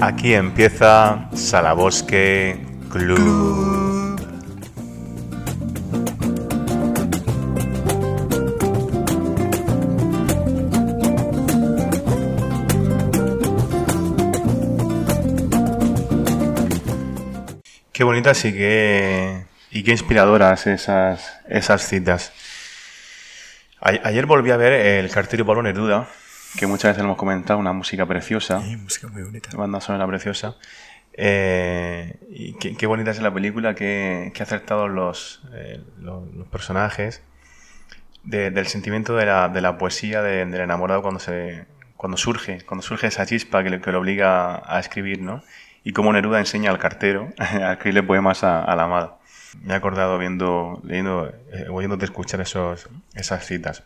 Aquí empieza Salabosque Club. Qué bonitas y qué, y qué inspiradoras esas, esas citas. ayer volví a ver el Carterio Pablo Neruda, que muchas veces hemos comentado, una música preciosa. Sí, música muy bonita. Banda sonora preciosa. Eh, y qué, bonita es la película, qué, qué acertados los, eh, los, personajes, del sentimiento de la, de la poesía del enamorado cuando, se, cuando surge, cuando surge esa chispa que, que lo obliga a escribir, ¿no? y cómo Neruda enseña al cartero a escribirle poemas a, la amada. Me he acordado viendo, leyendo, eh, oyéndote escuchar esos, esas citas.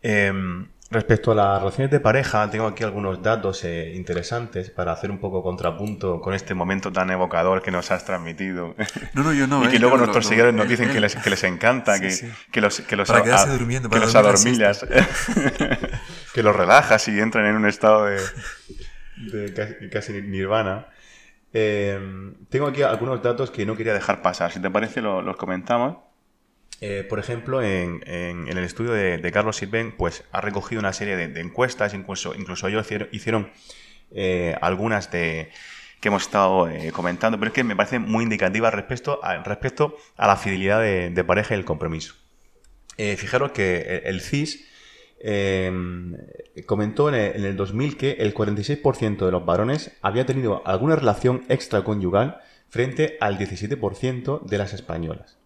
Em, respecto a las relaciones de pareja, tengo aquí algunos datos eh, interesantes para hacer un poco contrapunto con este momento tan evocador que nos has transmitido. No, no, yo no. y que eh, luego nuestros seguidores nos dicen que les, que les encanta, que, que, los, que los, para quedarse durmiendo, que los adormillas, que los relajas y entran en un estado de, de casi, nirvana. Em, tengo aquí algunos datos que no quería dejar pasar. Si te parece, los comentamos. Eh, por ejemplo, en, el estudio de, Carlos Sirven, pues ha recogido una serie de, encuestas, incluso, incluso ellos hicieron, eh, algunas de que hemos estado eh, comentando, pero es que me parece muy indicativa respecto a, respecto a la fidelidad de, pareja y el compromiso. fijaros que el CIS comentó en el, 2000 que el 46% de los varones había tenido alguna relación extraconyugal frente al 17% de las españolas.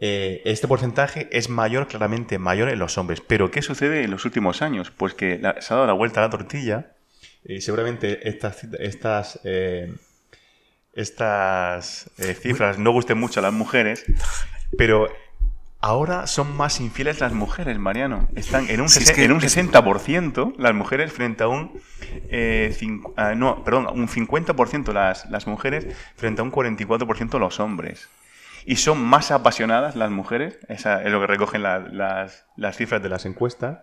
Eh, este porcentaje es mayor, claramente mayor en los hombres. Pero ¿qué sucede en los últimos años? Pues que se ha dado la vuelta a la tortilla y seguramente estas, estas, eh, estas eh, cifras no gusten mucho a las mujeres, pero Ahora son más infieles las mujeres, Mariano. Están en un, en un 60% las mujeres frente a un... Eh, ah, no, perdón, un 50% las, las mujeres frente a un 44% los hombres. Y son más apasionadas las mujeres, esa es lo que recogen las, las cifras de las encuestas,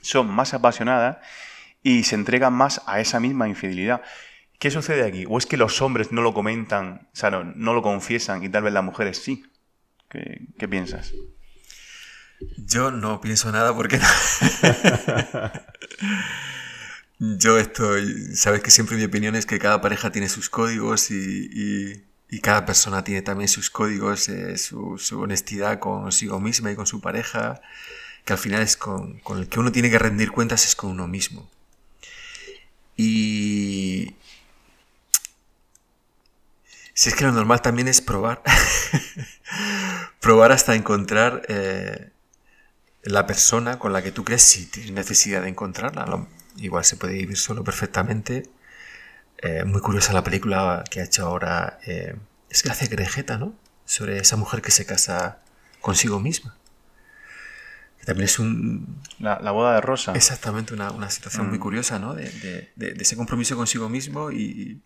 son más apasionadas y se entregan más a esa misma infidelidad. ¿Qué sucede aquí? ¿O es que los hombres no lo comentan, o sea, no, no lo confiesan y tal vez las mujeres sí? ¿Qué, piensas? Yo no pienso nada porque Yo estoy. Sabes que siempre mi opinión es que cada pareja tiene sus códigos y, cada persona tiene también sus códigos, eh, su, honestidad consigo misma y con su pareja, que al final es con, con el que uno tiene que rendir cuentas es con uno mismo. Y, si es que lo normal también es probar. probar hasta encontrar eh, la persona con la que tú crees si tienes necesidad de encontrarla. igual se puede vivir solo perfectamente. Eh, muy curiosa la película que ha hecho ahora. Eh, es que hace Grejeta, ¿no? Sobre esa mujer que se casa consigo misma. Que también es un. La, boda de Rosa. Exactamente, una, situación muy mm. curiosa, ¿no? De, de, ese compromiso consigo mismo y,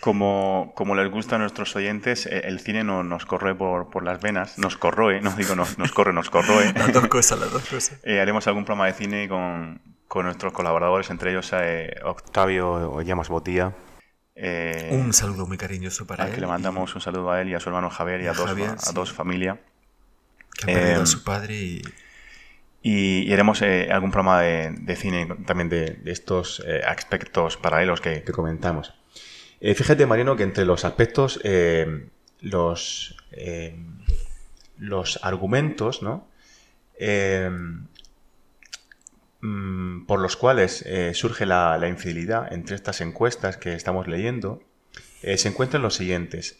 como, como les gusta a nuestros oyentes, eh, el cine no, nos corre por, por, las venas, nos corroe, no digo nos, nos corre, nos corroe. las dos cosas, las dos cosas. Eh, haremos algún programa de cine con, con nuestros colaboradores, entre ellos eh, Octavio Llamas Botía. un saludo muy cariñoso para él. Que le mandamos un saludo a él y a su hermano Javier y a, dos, a dos familias. Que han perdido a su padre y... Y, haremos algún programa de, de, cine también de, de estos aspectos paralelos que, que comentamos. Eh, fíjate, Mariano, que entre los aspectos, eh, los, eh, los argumentos, ¿no? Mm, por los cuales surge la, infidelidad entre estas encuestas que estamos leyendo, se encuentran los siguientes.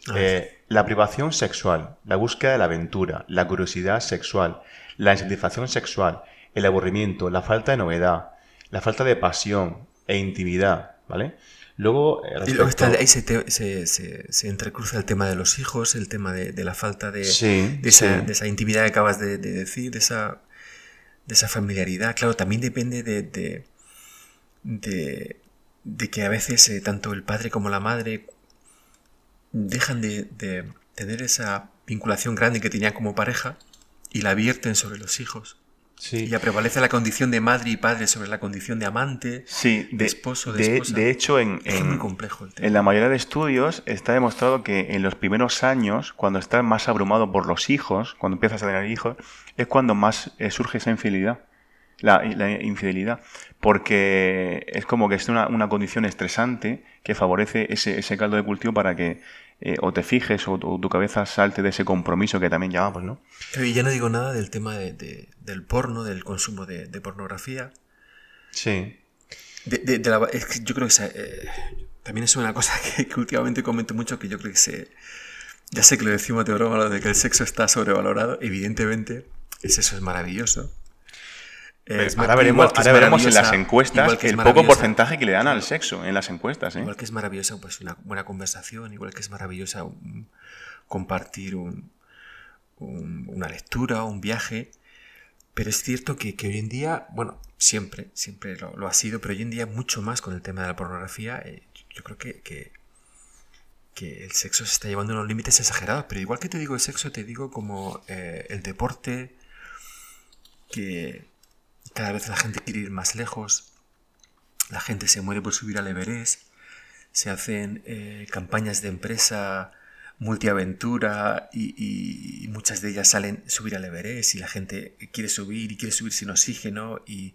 la privación sexual, la búsqueda de la aventura, la curiosidad sexual, la insatisfacción sexual, el aburrimiento, la falta de novedad, la falta de pasión e intimidad, ¿vale? Luego, eh, y luego está, ahí se, se, se, entrecruza el tema de los hijos, el tema de, de la falta de, de, esa, de, esa, intimidad que acabas de, decir, de esa, de esa familiaridad. Claro, también depende de, de, que a veces eh, tanto el padre como la madre dejan de, tener esa vinculación grande que tenían como pareja y la vierten sobre los hijos. Sí. Ya prevalece la condición de madre y padre sobre la condición de amante, Sí, de, esposo, de, de, esposa. de hecho, en, es en- muy complejo el tema. en la mayoría de estudios está demostrado que en los primeros años, cuando estás más abrumado por los hijos, cuando empiezas a tener hijos, es cuando más eh, surge esa infidelidad. La, la infidelidad. Porque es como que es una, una condición estresante que favorece ese, ese caldo de cultivo para que eh, o te fijes o, tu- tu cabeza salte de ese compromiso que también llamamos, ¿no? Y ya no digo nada del tema de- de- del porno, del consumo de, de pornografía. Sí. La- es que yo creo que se- eh, también es una cosa que, que últimamente comento mucho, que yo creo que se... Ya sé que lo decimos de broma, lo de que el sexo está sobrevalorado. Evidentemente, el sexo es maravilloso. Eh, es ahora veremos, ahora en las encuestas que el poco porcentaje que le dan al sexo en las encuestas, ¿eh? Igual que es maravillosa pues, una buena conversación, igual que es maravillosa un- compartir un- un- una lectura, un viaje. Pero es cierto que, que hoy en día, bueno, siempre, siempre lo, lo ha sido, pero hoy en día mucho más con el tema de la pornografía. eh, yo creo que, que, que el sexo se está llevando a unos límites exagerados. Pero igual que te digo el sexo, te digo como eh, el deporte, que cada vez la gente quiere ir más lejos. La gente se muere por subir al Everest. Se hacen eh, campañas de empresa multiaventura y, muchas de ellas salen subir al Everest y la gente quiere subir y quiere subir sin oxígeno. Y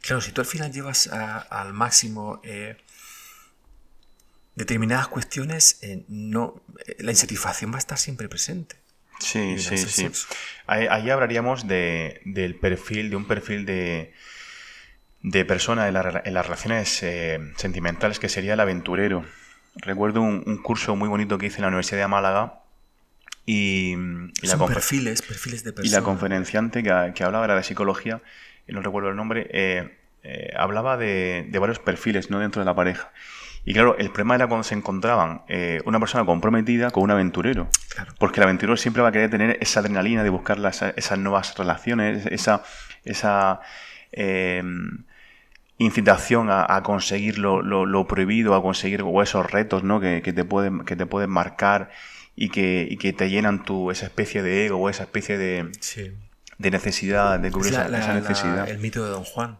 claro, si tú al final llevas al máximo eh, determinadas cuestiones, eh, no, eh, la insatisfacción va a estar siempre presente. Sí, Y sí, sí. Ahí, ahí hablaríamos de, del perfil, de un perfil de, de persona en, la en las relaciones eh, sentimentales que sería el aventurero. Recuerdo un, un curso muy bonito que hice en la Universidad de Málaga y, y la, Son confer- perfiles, perfiles de y personas. la conferenciante que, que hablaba era de psicología, y no recuerdo el nombre, eh, eh, hablaba de, de varios perfiles ¿no? dentro de la pareja. Y claro, el problema era cuando se encontraban eh, una persona comprometida con un aventurero. Claro. Porque el aventurero siempre va a querer tener esa adrenalina de buscar las- esas nuevas relaciones, esa, esa eh, incitación a, a conseguir lo, lo- lo prohibido, a conseguir o esos retos ¿no? que, que te pueden, que te pueden marcar y que, y que te llenan tu, esa especie de ego o esa especie de, Sí. de necesidad, de cubrir Es la- esa, la- esa la- necesidad. el mito de Don Juan.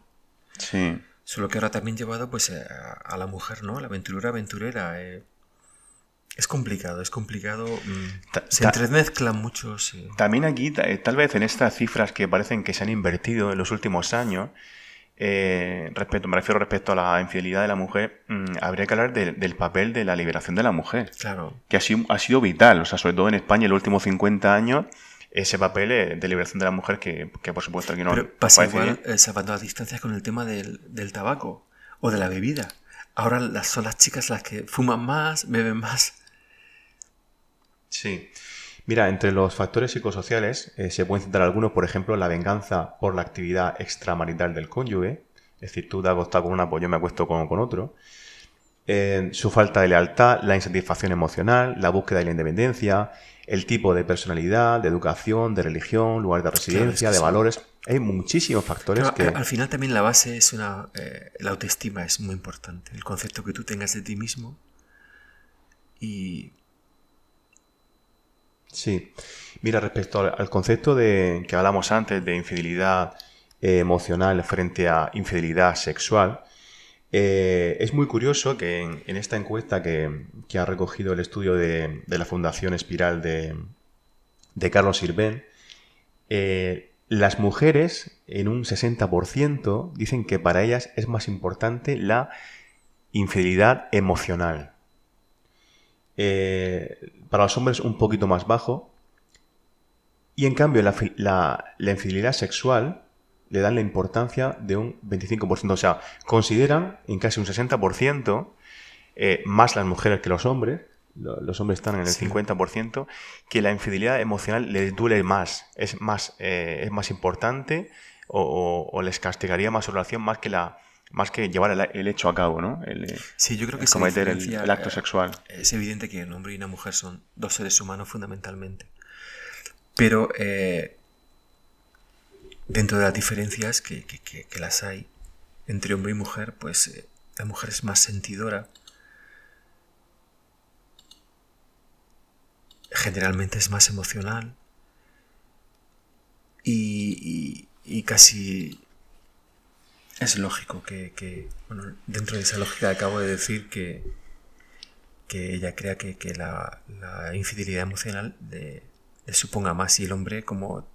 Sí. Solo que ahora también llevado pues a, a la mujer, ¿no? La aventurera aventurera. eh. Es complicado, es complicado. mm, Ta- se entremezclan muchos. eh, También aquí, eh, tal vez en estas cifras que parecen que se han invertido en los últimos años, eh, respecto, me refiero respecto a la infidelidad de la mujer, mm, habría que hablar de- del papel de la liberación de la mujer, Claro. que ha sido, ha sido vital, o sea, sobre todo en España en los últimos 50 años, ese papel eh, de liberación de la mujer que, que por supuesto aquí no Pero pasa igual eh, salvando las distancias con el tema del, del tabaco o de la bebida. Ahora las, son las chicas las que fuman más, beben más. Sí. Mira, entre los factores psicosociales eh, se pueden citar algunos, por ejemplo, la venganza por la actividad extramarital del cónyuge, es decir, tú te has acostado con una, pues yo me acuesto con, con otro. Eh, su falta de lealtad, la insatisfacción emocional, la búsqueda de la independencia, el tipo de personalidad, de educación, de religión, lugar de residencia, que de sí. valores. Hay muchísimos factores Pero, que... Al final también la base es una... eh, la autoestima es muy importante. El concepto que tú tengas de ti mismo. Y Sí. Mira, respecto al, al concepto de que hablamos antes de infidelidad eh, emocional frente a infidelidad sexual, eh, es muy curioso que en, esta encuesta que, ha recogido el estudio de, la Fundación Espiral de, Carlos Sirven, eh, las mujeres en un 60% dicen que para ellas es más importante la infidelidad emocional. Eh, para los hombres un poquito más bajo. Y en cambio la infidelidad sexual le dan la importancia de un 25%. O sea, consideran en casi un 60% eh, más las mujeres que los hombres, lo- los hombres están en el Sí. 50%, que la infidelidad emocional les duele más, es más, eh, es más importante o, o- o les castigaría más su relación más que, la, más que llevar el, el hecho a cabo, ¿no? El, eh, sí, yo creo que el cometer el, acto sexual. Es evidente que un hombre y una mujer son dos seres humanos fundamentalmente. Pero eh, dentro de las diferencias que, que- que- que las hay entre hombre y mujer, pues eh, la mujer es más sentidora. Generalmente es más emocional. Y, y- casi es lógico que, bueno, dentro de esa lógica acabo de decir que, que ella crea que, la, infidelidad emocional le, suponga más y el hombre como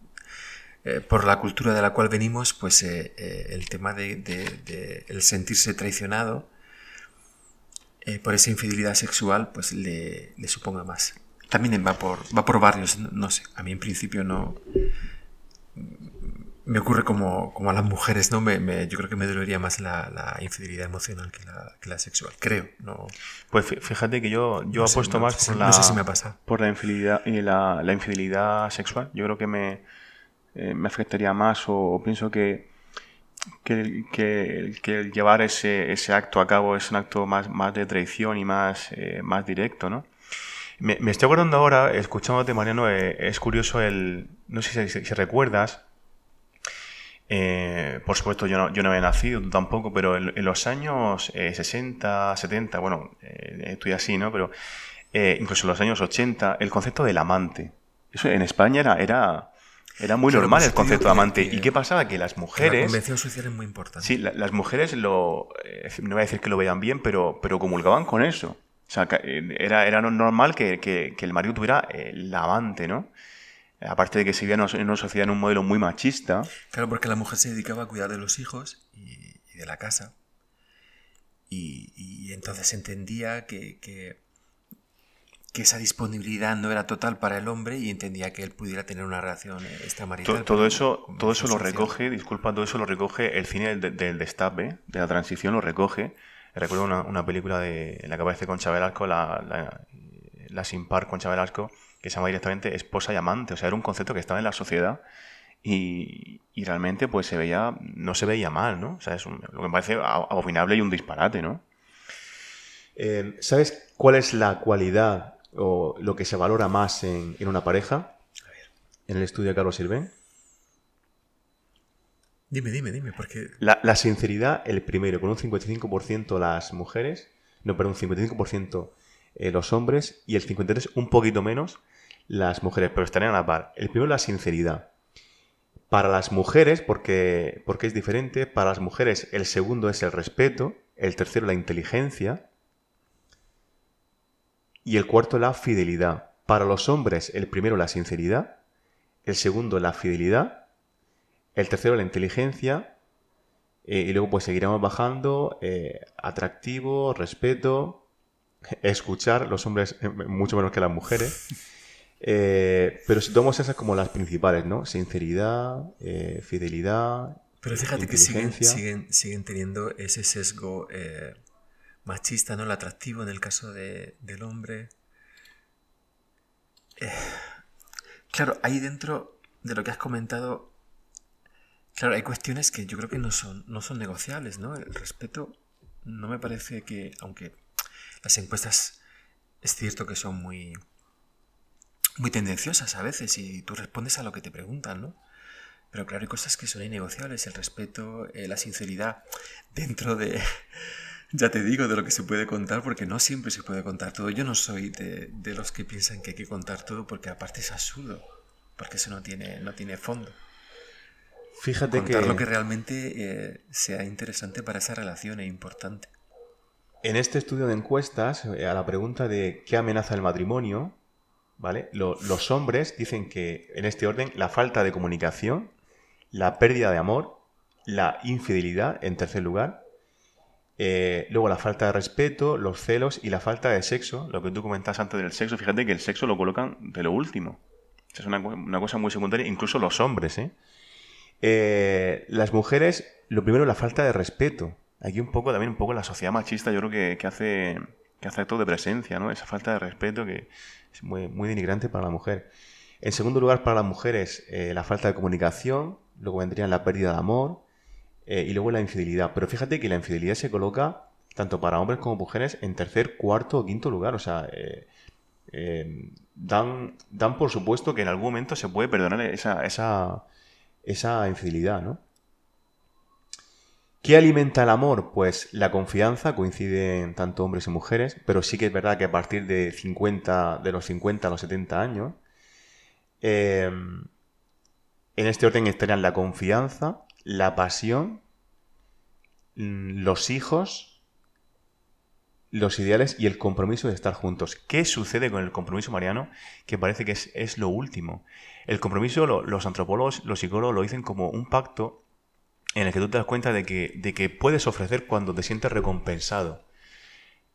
eh, por la cultura de la cual venimos, pues eh, eh, el tema de, el sentirse traicionado por esa infidelidad sexual, pues le, le, suponga más. También va por, va por barrios, no sé, a mí en principio no me ocurre como, como, a las mujeres, ¿no? Me, yo creo que me dolería más la, infidelidad emocional que la, que la, sexual, creo. No, pues fíjate que yo, yo apuesto más por, la, si me por la infidelidad, y la, la, infidelidad sexual. Yo creo que me, eh, me afectaría más o, pienso que, que, que, el llevar ese, ese acto a cabo es un acto más, más de traición y más, eh, más directo, ¿no? Me, estoy acordando ahora, escuchándote, Mariano, eh, es curioso el... No sé si, recuerdas por supuesto, yo no, yo no había nacido tampoco, pero en, los años 60, eh, 70, bueno, estoy así, ¿no? Pero incluso en los años 80, el concepto del amante. Eso en España era, era muy normal el concepto de amante. ¿Y qué pasaba? Que las mujeres. la convención social es muy importante. Sí, las mujeres lo. no voy a decir que lo vean bien, pero, pero comulgaban con eso. O sea, era, era normal que, que, que el marido tuviera el amante, ¿no? Aparte de que se vivía en una sociedad en un modelo muy machista. Claro, porque la mujer se dedicaba a cuidar de los hijos y, de la casa. Y, entonces entendía que, que, esa disponibilidad no era total para el hombre y entendía que él pudiera tener una relación extramarital. Todo, todo eso, todo eso lo recoge, disculpa, todo eso lo recoge el cine del, del destape, de la transición, lo recoge. Recuerdo una, película de, en la que aparece con Velasco, la, la, la sin par con Velasco, que se llama directamente esposa y amante. O sea, era un concepto que estaba en la sociedad y, realmente pues se veía, no se veía mal, ¿no? O sea, es lo que me parece abominable y un disparate, ¿no? Eh, ¿Sabes cuál es la cualidad o lo que se valora más en, una pareja? A ver. En el estudio de Carlos Sirven. Dime, dime, dime, porque... La, la sinceridad, el primero, con un 55% las mujeres, no, perdón, un 55% eh, los hombres y el 53% un poquito menos las mujeres, pero estarían a la par. El primero, la sinceridad. Para las mujeres, porque, porque es diferente, para las mujeres el segundo es el respeto, el tercero la inteligencia y el cuarto la fidelidad. Para los hombres el primero la sinceridad, el segundo la fidelidad, el tercero la inteligencia eh, y luego pues seguiremos bajando eh, atractivo, respeto, escuchar, los hombres eh, mucho menos que las mujeres. Pero si tomamos esas como las principales, ¿no? Sinceridad, fidelidad. Pero fíjate que siguen, siguen, siguen, teniendo ese sesgo machista, ¿no? El atractivo en el caso de, del hombre. claro, ahí dentro de lo que has comentado, claro, hay cuestiones que yo creo que no son, no son negociables, ¿no? El respeto no me parece que, aunque las encuestas es cierto que son muy muy tendenciosas a veces y tú respondes a lo que te preguntan, ¿no? Pero claro, hay cosas que son innegociables, el respeto, eh, la sinceridad, dentro de, ya te digo, de lo que se puede contar, porque no siempre se puede contar todo. Yo no soy de, los que piensan que hay que contar todo, porque aparte es absurdo, porque eso no tiene, no tiene fondo. Fíjate contar lo que realmente eh, sea interesante para esa relación e importante. En este estudio de encuestas, eh, a la pregunta de qué amenaza el matrimonio, ¿vale? los hombres dicen que, en este orden, la falta de comunicación, la pérdida de amor, la infidelidad, en tercer lugar, eh, luego la falta de respeto, los celos y la falta de sexo. Lo que tú comentas antes del sexo, fíjate que el sexo lo colocan de lo último. Es una, cosa muy secundaria, incluso los hombres, ¿eh? ¿eh? Las mujeres, lo primero, la falta de respeto. Aquí un poco, también un poco la sociedad machista, yo creo que, que hace que hace acto de presencia, ¿no? Esa falta de respeto que, es muy, muy denigrante para la mujer. En segundo lugar, para las mujeres, eh, la falta de comunicación, luego vendría la pérdida de amor eh, y luego la infidelidad. Pero fíjate que la infidelidad se coloca tanto para hombres como mujeres en tercer, cuarto o quinto lugar. O sea, eh, dan, dan por supuesto que en algún momento se puede perdonar esa, esa, esa infidelidad, ¿no? ¿Qué alimenta el amor? Pues la confianza, coinciden tanto hombres y mujeres, pero sí que es verdad que a partir de 50, de los 50 a los 70 años, En este orden estarían la confianza, la pasión, mm, los hijos, los ideales y el compromiso de estar juntos. ¿Qué sucede con el compromiso mariano? Que parece que es, lo último. El compromiso, los antropólogos, los psicólogos lo dicen como un pacto en el que tú te das cuenta de que, de que puedes ofrecer cuando te sientes recompensado.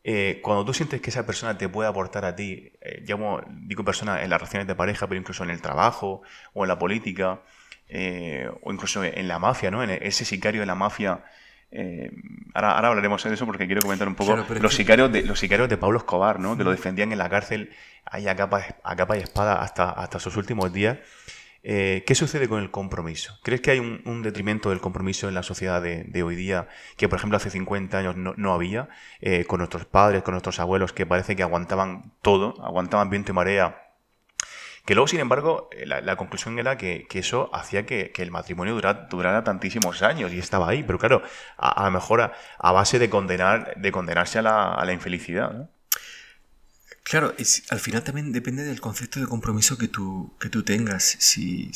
Eh, cuando tú sientes que esa persona te puede aportar a ti, eh, llamo, digo persona en las relaciones de pareja, pero incluso en el trabajo o en la política, eh, o incluso en la mafia, ¿no? En ese sicario de la mafia. ahora, ahora, hablaremos de eso porque quiero comentar un poco los, sicarios de, los sicarios de Pablo Escobar, ¿no? Que lo defendían en la cárcel ahí a capa, a capa y espada hasta, hasta sus últimos días. Eh, ¿Qué sucede con el compromiso? ¿Crees que hay un, detrimento del compromiso en la sociedad de, hoy día que, por ejemplo, hace 50 años no, había? Eh, con nuestros padres, con nuestros abuelos, que parece que aguantaban todo, aguantaban viento y marea. Que luego, sin embargo, eh, la, conclusión era que, eso hacía que, el matrimonio durara, tantísimos años y estaba ahí. Pero claro, a, lo mejor a, base de, condenar, de condenarse a la, infelicidad. Claro, al final también depende del concepto de compromiso que tú, que tú tengas. Si,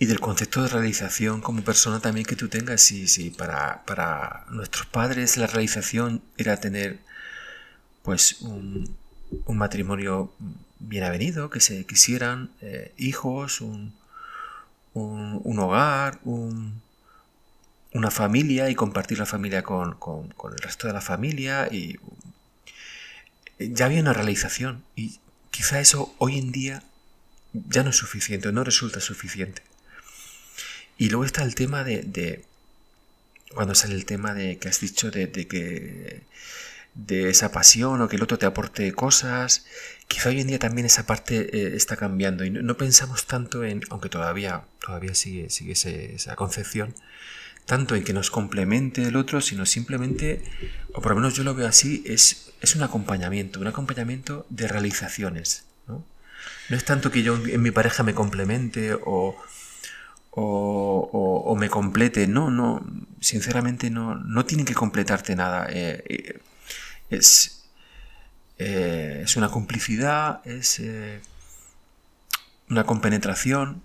y del concepto de realización como persona también que tú tengas. Si, si para, para nuestros padres la realización era tener pues un, matrimonio bien avenido, que se quisieran, eh, hijos, un, un, hogar, un, una familia y compartir la familia con, con, el resto de la familia y ya había una realización y quizá eso hoy en día ya no es suficiente, no resulta suficiente. Y luego está el tema de, cuando sale el tema de que has dicho de, que de esa pasión o que el otro te aporte cosas, quizá hoy en día también esa parte eh, está cambiando y no, pensamos tanto en, aunque todavía, todavía sigue, sigue esa concepción, tanto en que nos complemente el otro, sino simplemente, o por lo menos yo lo veo así, es, es un acompañamiento, un acompañamiento de realizaciones. ¿no? no es tanto que yo en mi pareja me complemente o, o, me complete, no, no, sinceramente no, no tienen que completarte nada. Eh, eh, es, eh, es una complicidad, es una compenetración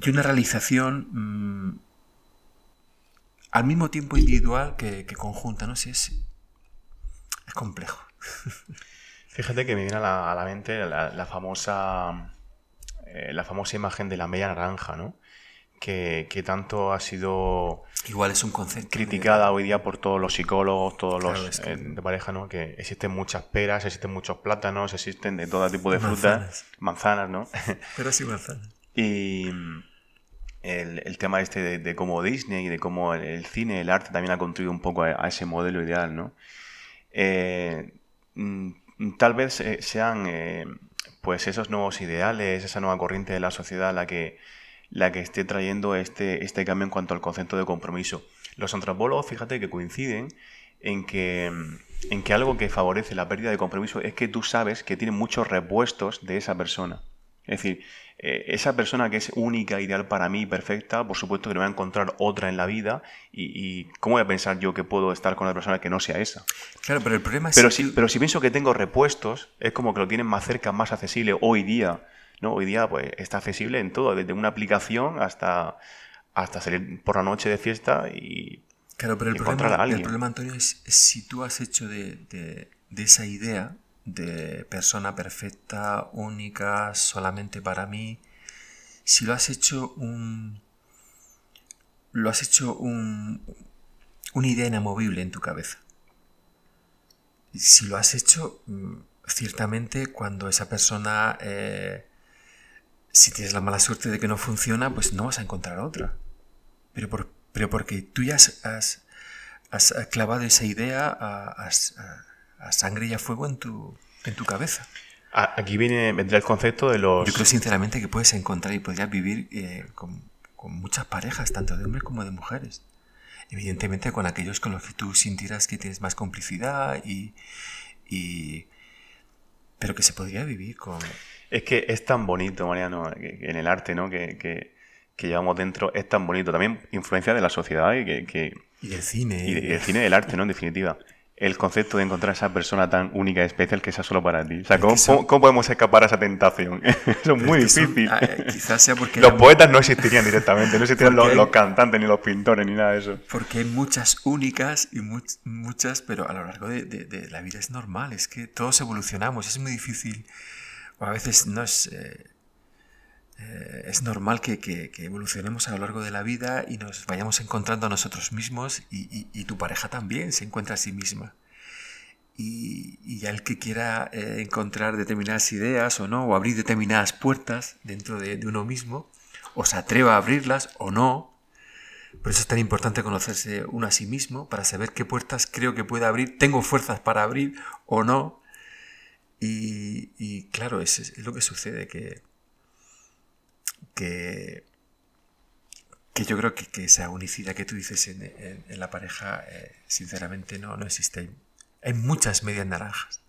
y una realización mm, al mismo tiempo individual que, conjunta, no sé, es, es complejo. Fíjate que me viene a la, mente la, famosa eh, la famosa imagen de la media naranja, ¿no? Que, tanto ha sido igual es un concepto criticada hoy día por todos los psicólogos, todos los eh, de pareja, ¿no? Que existen muchas peras, existen muchos plátanos, existen de todo tipo de frutas, manzanas, ¿no? Pero sí manzanas. y el, tema este de, cómo Disney y de cómo el, cine, el arte también ha contribuido un poco a, ese modelo ideal, ¿no? Eh, mm, tal vez eh, sean eh, pues esos nuevos ideales, esa nueva corriente de la sociedad la que, la que esté trayendo este, este cambio en cuanto al concepto de compromiso. Los antropólogos, fíjate que coinciden en que, en que algo que favorece la pérdida de compromiso es que tú sabes que tiene muchos repuestos de esa persona. Es decir, eh, esa persona que es única, ideal para mí, perfecta, por supuesto que no voy a encontrar otra en la vida y, ¿cómo voy a pensar yo que puedo estar con una persona que no sea esa? Claro, pero el problema es... Pero, si, pero si pienso que tengo repuestos, es como que lo tienen más cerca, más accesible hoy día. ¿No? Hoy día pues está accesible en todo, desde una aplicación hasta, hasta salir por la noche de fiesta y... Claro, pero el, problema, el problema, Antonio, es, si tú has hecho de, de esa idea de persona perfecta, única, solamente para mí, si lo has hecho un... lo has hecho un, una idea inamovible en tu cabeza. Si lo has hecho, mm, ciertamente cuando esa persona, eh, si tienes la mala suerte de que no funciona, pues no vas a encontrar otra. Pero, por, pero porque tú ya has, has, clavado esa idea, has, a sangre y a fuego en tu, en tu cabeza. Aquí viene, vendrá el concepto de los... Yo creo sinceramente que puedes encontrar y podrías vivir eh, con, muchas parejas, tanto de hombres como de mujeres. Evidentemente con aquellos con los que tú sintieras que tienes más complicidad y... pero que se podría vivir con... Es que es tan bonito, Mariano, en el arte, ¿no? Que, que, llevamos dentro, es tan bonito. También influencia de la sociedad y que... y del cine. Y, del cine del arte, ¿no? En definitiva el concepto de encontrar a esa persona tan única y especial que sea solo para ti. O sea, ¿cómo, cómo, podemos escapar a esa tentación? Eso es muy difícil. Ah, eh, quizás sea porque... los poetas no existirían directamente, no existirían los, cantantes, ni los pintores, ni nada de eso. Porque hay muchas únicas y muchas, pero a lo largo de, la vida es normal, es que todos evolucionamos, es muy difícil, a veces no es... Eh, eh, es normal que, que, evolucionemos a lo largo de la vida y nos vayamos encontrando a nosotros mismos y, y, tu pareja también se encuentra a sí misma. Y, y el que quiera eh, encontrar determinadas ideas o no, o abrir determinadas puertas dentro de, de, uno mismo, o se atreva a abrirlas o no. Por eso es tan importante conocerse uno a sí mismo, para saber qué puertas creo que puede abrir, tengo fuerzas para abrir o no. Y, claro, es, lo que sucede, que que, que yo creo que, esa unicidad que tú dices en, la pareja, eh, sinceramente no, no existe. Hay muchas medias naranjas.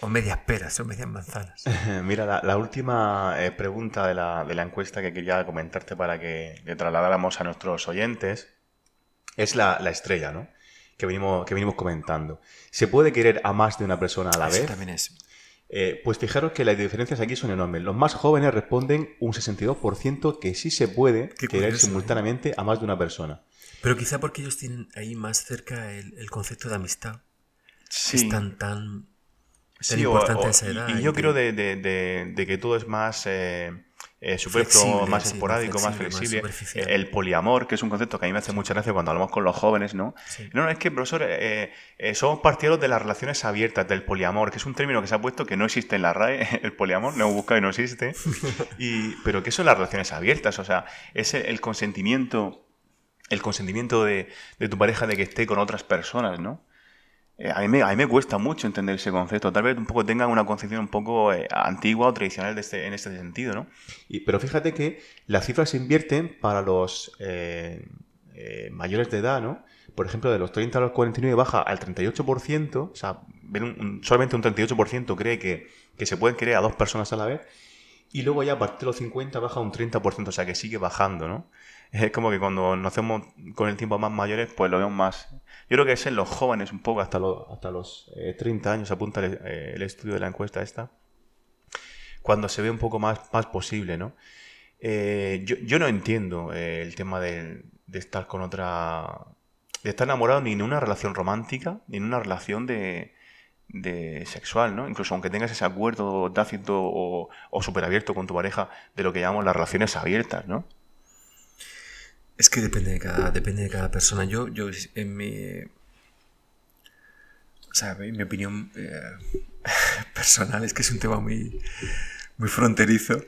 O medias peras, o medias manzanas. Mira, la, última eh, pregunta de la, de la, encuesta que quería comentarte para que le trasladáramos a nuestros oyentes es la, la estrella, ¿no? Que venimos, que venimos comentando. ¿Se puede querer a más de una persona a la vez? también es. Eh, pues fijaros que las diferencias aquí son enormes. Los más jóvenes responden un 62% que sí se puede querer ¿eh? simultáneamente a más de una persona. Pero quizá porque ellos tienen ahí más cerca el, concepto de amistad. Sí. Es tan, tan, importante esa edad. Y, yo creo de, que todo es más... Eh, eh, superfluo, más esporádico, más flexible. el poliamor, que es un concepto que a mí me hace mucha gracia cuando hablamos con los jóvenes, ¿no? No, es que, profesor, eh, eh, somos partidarios de las relaciones abiertas, del poliamor, que es un término que se ha puesto que no existe en la RAE, el poliamor, no buscado y no existe. Y, pero ¿qué son las relaciones abiertas? O sea, es el, consentimiento, el consentimiento de, de tu pareja de que esté con otras personas, ¿no? Eh, a, mí me, cuesta mucho entender ese concepto. Tal vez un poco tengan una concepción un poco eh, antigua o tradicional de este, en este sentido, ¿no? Pero fíjate que las cifras se invierten para los eh, mayores de edad, ¿no? Por ejemplo, de los 30 a los 49 baja al 38%, o sea, solamente un 38% cree que, que se pueden querer a dos personas a la vez, y luego ya a partir de los 50 baja un 30%, o sea que sigue bajando, ¿no? Es como que cuando nos hacemos con el tiempo más mayores, pues lo vemos más. Yo creo que es en los jóvenes un poco, hasta los, hasta los 30 eh, años, apunta eh, el, estudio de la encuesta esta, cuando se ve un poco más, más posible, ¿no? Eh, yo, no entiendo el tema de, estar con otra. de estar enamorado ni en una relación romántica, ni en una relación de, de sexual, ¿no? Incluso aunque tengas ese acuerdo tácito o, o súper abierto con tu pareja de lo que llamamos las relaciones abiertas, ¿no? Es que depende de cada, depende de cada persona. Yo, yo en mi. O sea, mi opinión eh, personal es que es un tema muy, muy fronterizo.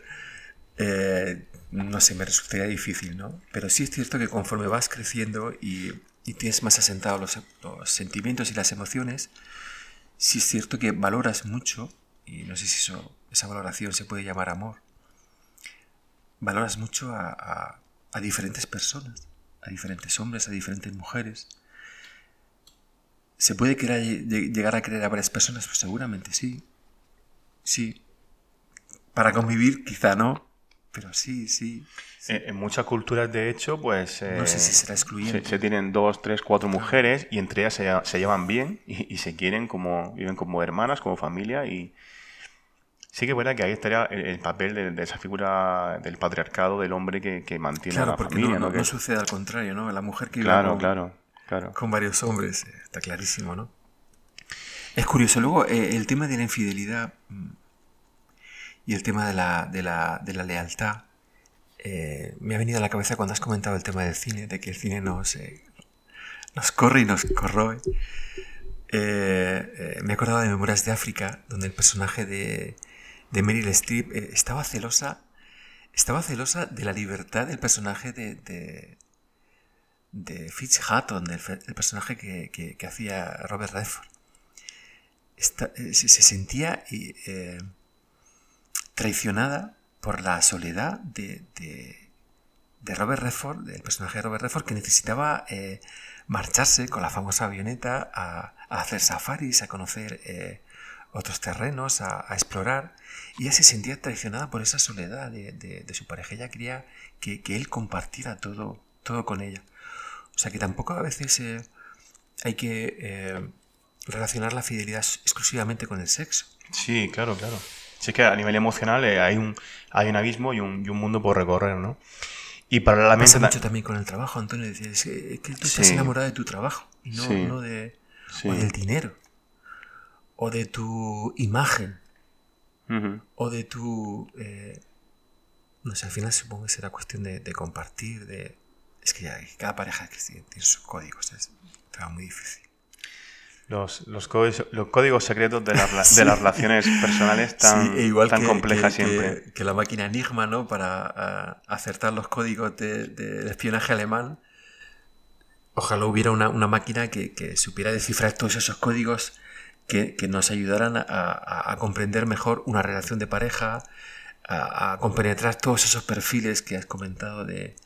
Eh, no sé, me resultaría difícil, ¿no? Pero sí es cierto que conforme vas creciendo y, y tienes más asentados los, los, sentimientos y las emociones, sí es cierto que valoras mucho, y no sé si eso, esa valoración se puede llamar amor, valoras mucho a a diferentes personas, a diferentes hombres, a diferentes mujeres. ¿Se puede llegar a creer a varias personas? Pues seguramente sí. Sí. Para convivir quizá no, pero sí, sí. En, muchas culturas, de hecho, pues... no sé si eh, será excluyente. Se, tienen dos, tres, cuatro mujeres y entre ellas se, llevan bien y, y, se quieren como... viven como hermanas, como familia y, Sí que es verdad que ahí estaría el, papel de, esa figura del patriarcado, del hombre que, mantiene a la familia. No, no, sucede al contrario, ¿no? La mujer que claro, con, claro, claro. con varios hombres, eh, está clarísimo, ¿no? Es curioso. Luego, eh, el tema de la infidelidad mm, y el tema de la, de la, de la lealtad eh, me ha venido a la cabeza cuando has comentado el tema del cine, de que el cine nos, nos corre y nos corroe. me he acordado de Memorias de África, donde el personaje de, de Meryl Streep eh, estaba celosa estaba celosa de la libertad del personaje de, de, de Fitz Hatton, el, personaje que, hacía Robert Redford. Eh, se, sentía eh, traicionada por la soledad de, de, Robert Redford, del personaje de Robert Redford, que necesitaba marcharse con la famosa avioneta a, hacer safaris, a conocer otros terrenos, a, explorar, y ella se sentía traicionada por esa soledad de, su pareja. Ella quería que, él compartiera todo, todo con ella. O sea que tampoco a veces eh, hay que eh, relacionar la fidelidad exclusivamente con el sexo. Sí, claro, claro. Sí que a nivel emocional eh, hay, un, hay un abismo y un, y un mundo por recorrer, ¿no? Y paralelamente... Pasa mucho también con el trabajo, Antonio. Es que, que tú estás Sí. enamorado de tu trabajo y no, Sí. no de, Sí. o del dinero. O de tu imagen. O de tu... eh, no sé, al final supongo que será cuestión de, de compartir, de... Es que ya cada pareja que tiene, tiene sus códigos, es muy difícil. Los, los, códigos, los códigos secretos de, de las relaciones personales tan, Sí, e igual tan que, complejas que- siempre. que- que la máquina Enigma, ¿no? Para acertar los códigos de- de- del espionaje alemán. Ojalá hubiera una, una máquina que, que supiera descifrar todos esos códigos que, nos ayudaran a, comprender mejor una relación de pareja, a, compenetrar todos esos perfiles que has comentado de,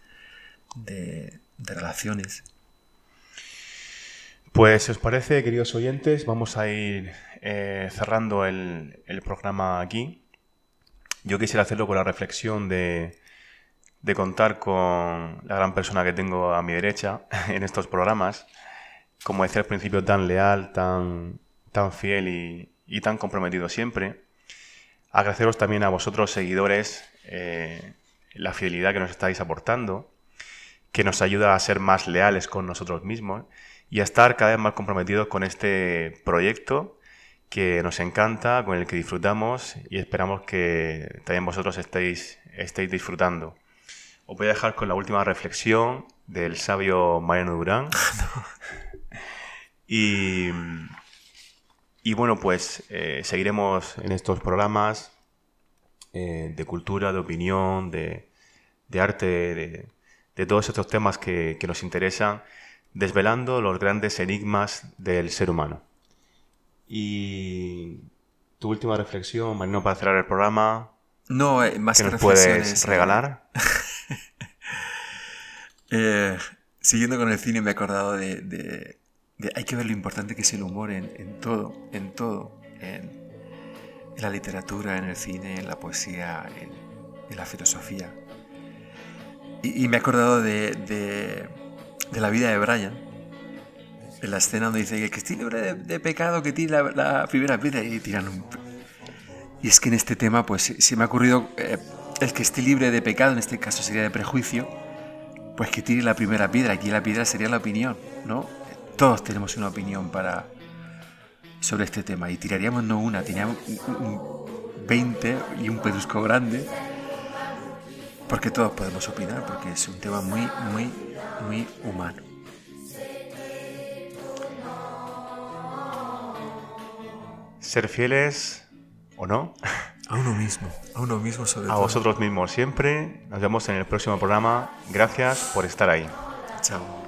relaciones. Pues, si os parece, queridos oyentes, vamos a ir eh, cerrando el, el programa aquí. Yo quisiera hacerlo con la reflexión de, de contar con la gran persona que tengo a mi derecha en estos programas. Como decía al principio, tan leal, tan, tan fiel y, y tan comprometido siempre. Agradeceros también a vosotros, seguidores, eh, la fidelidad que nos estáis aportando, que nos ayuda a ser más leales con nosotros mismos y a estar cada vez más comprometidos con este proyecto que nos encanta, con el que disfrutamos y esperamos que también vosotros estéis, estéis disfrutando. Os voy a dejar con la última reflexión del sabio Mariano Durán. y, y bueno, pues eh, seguiremos en estos programas eh, de cultura, de opinión, de, de arte, de, de todos estos temas que, que nos interesan, desvelando los grandes enigmas del ser humano. Y tu última reflexión, Marino, para cerrar el programa, No, eh, más que que nos puedes regalar. Eh, siguiendo con el cine me he acordado de- hay que ver lo importante que es el humor en, todo, en todo, en, la literatura, en el cine, en la poesía, en, la filosofía. Y, me he acordado de, de- la vida de Brian, en la escena donde dice que, estoy libre de, pecado, que tire la, primera piedra y tiran un... Y es que en este tema pues se- se me ha ocurrido eh, el que esté libre de pecado, en este caso sería de prejuicio, pues que tire la primera piedra. Aquí la piedra sería la opinión, ¿no? Todos tenemos una opinión para sobre este tema y tiraríamos no una, tiraríamos un- un 20 y un pedrusco grande, porque todos podemos opinar, porque es un tema muy, muy, muy humano. Ser fieles o no A uno mismo, a uno mismo sobre a todo. vosotros mismos siempre. Nos vemos en el próximo programa. Gracias por estar ahí. Chao.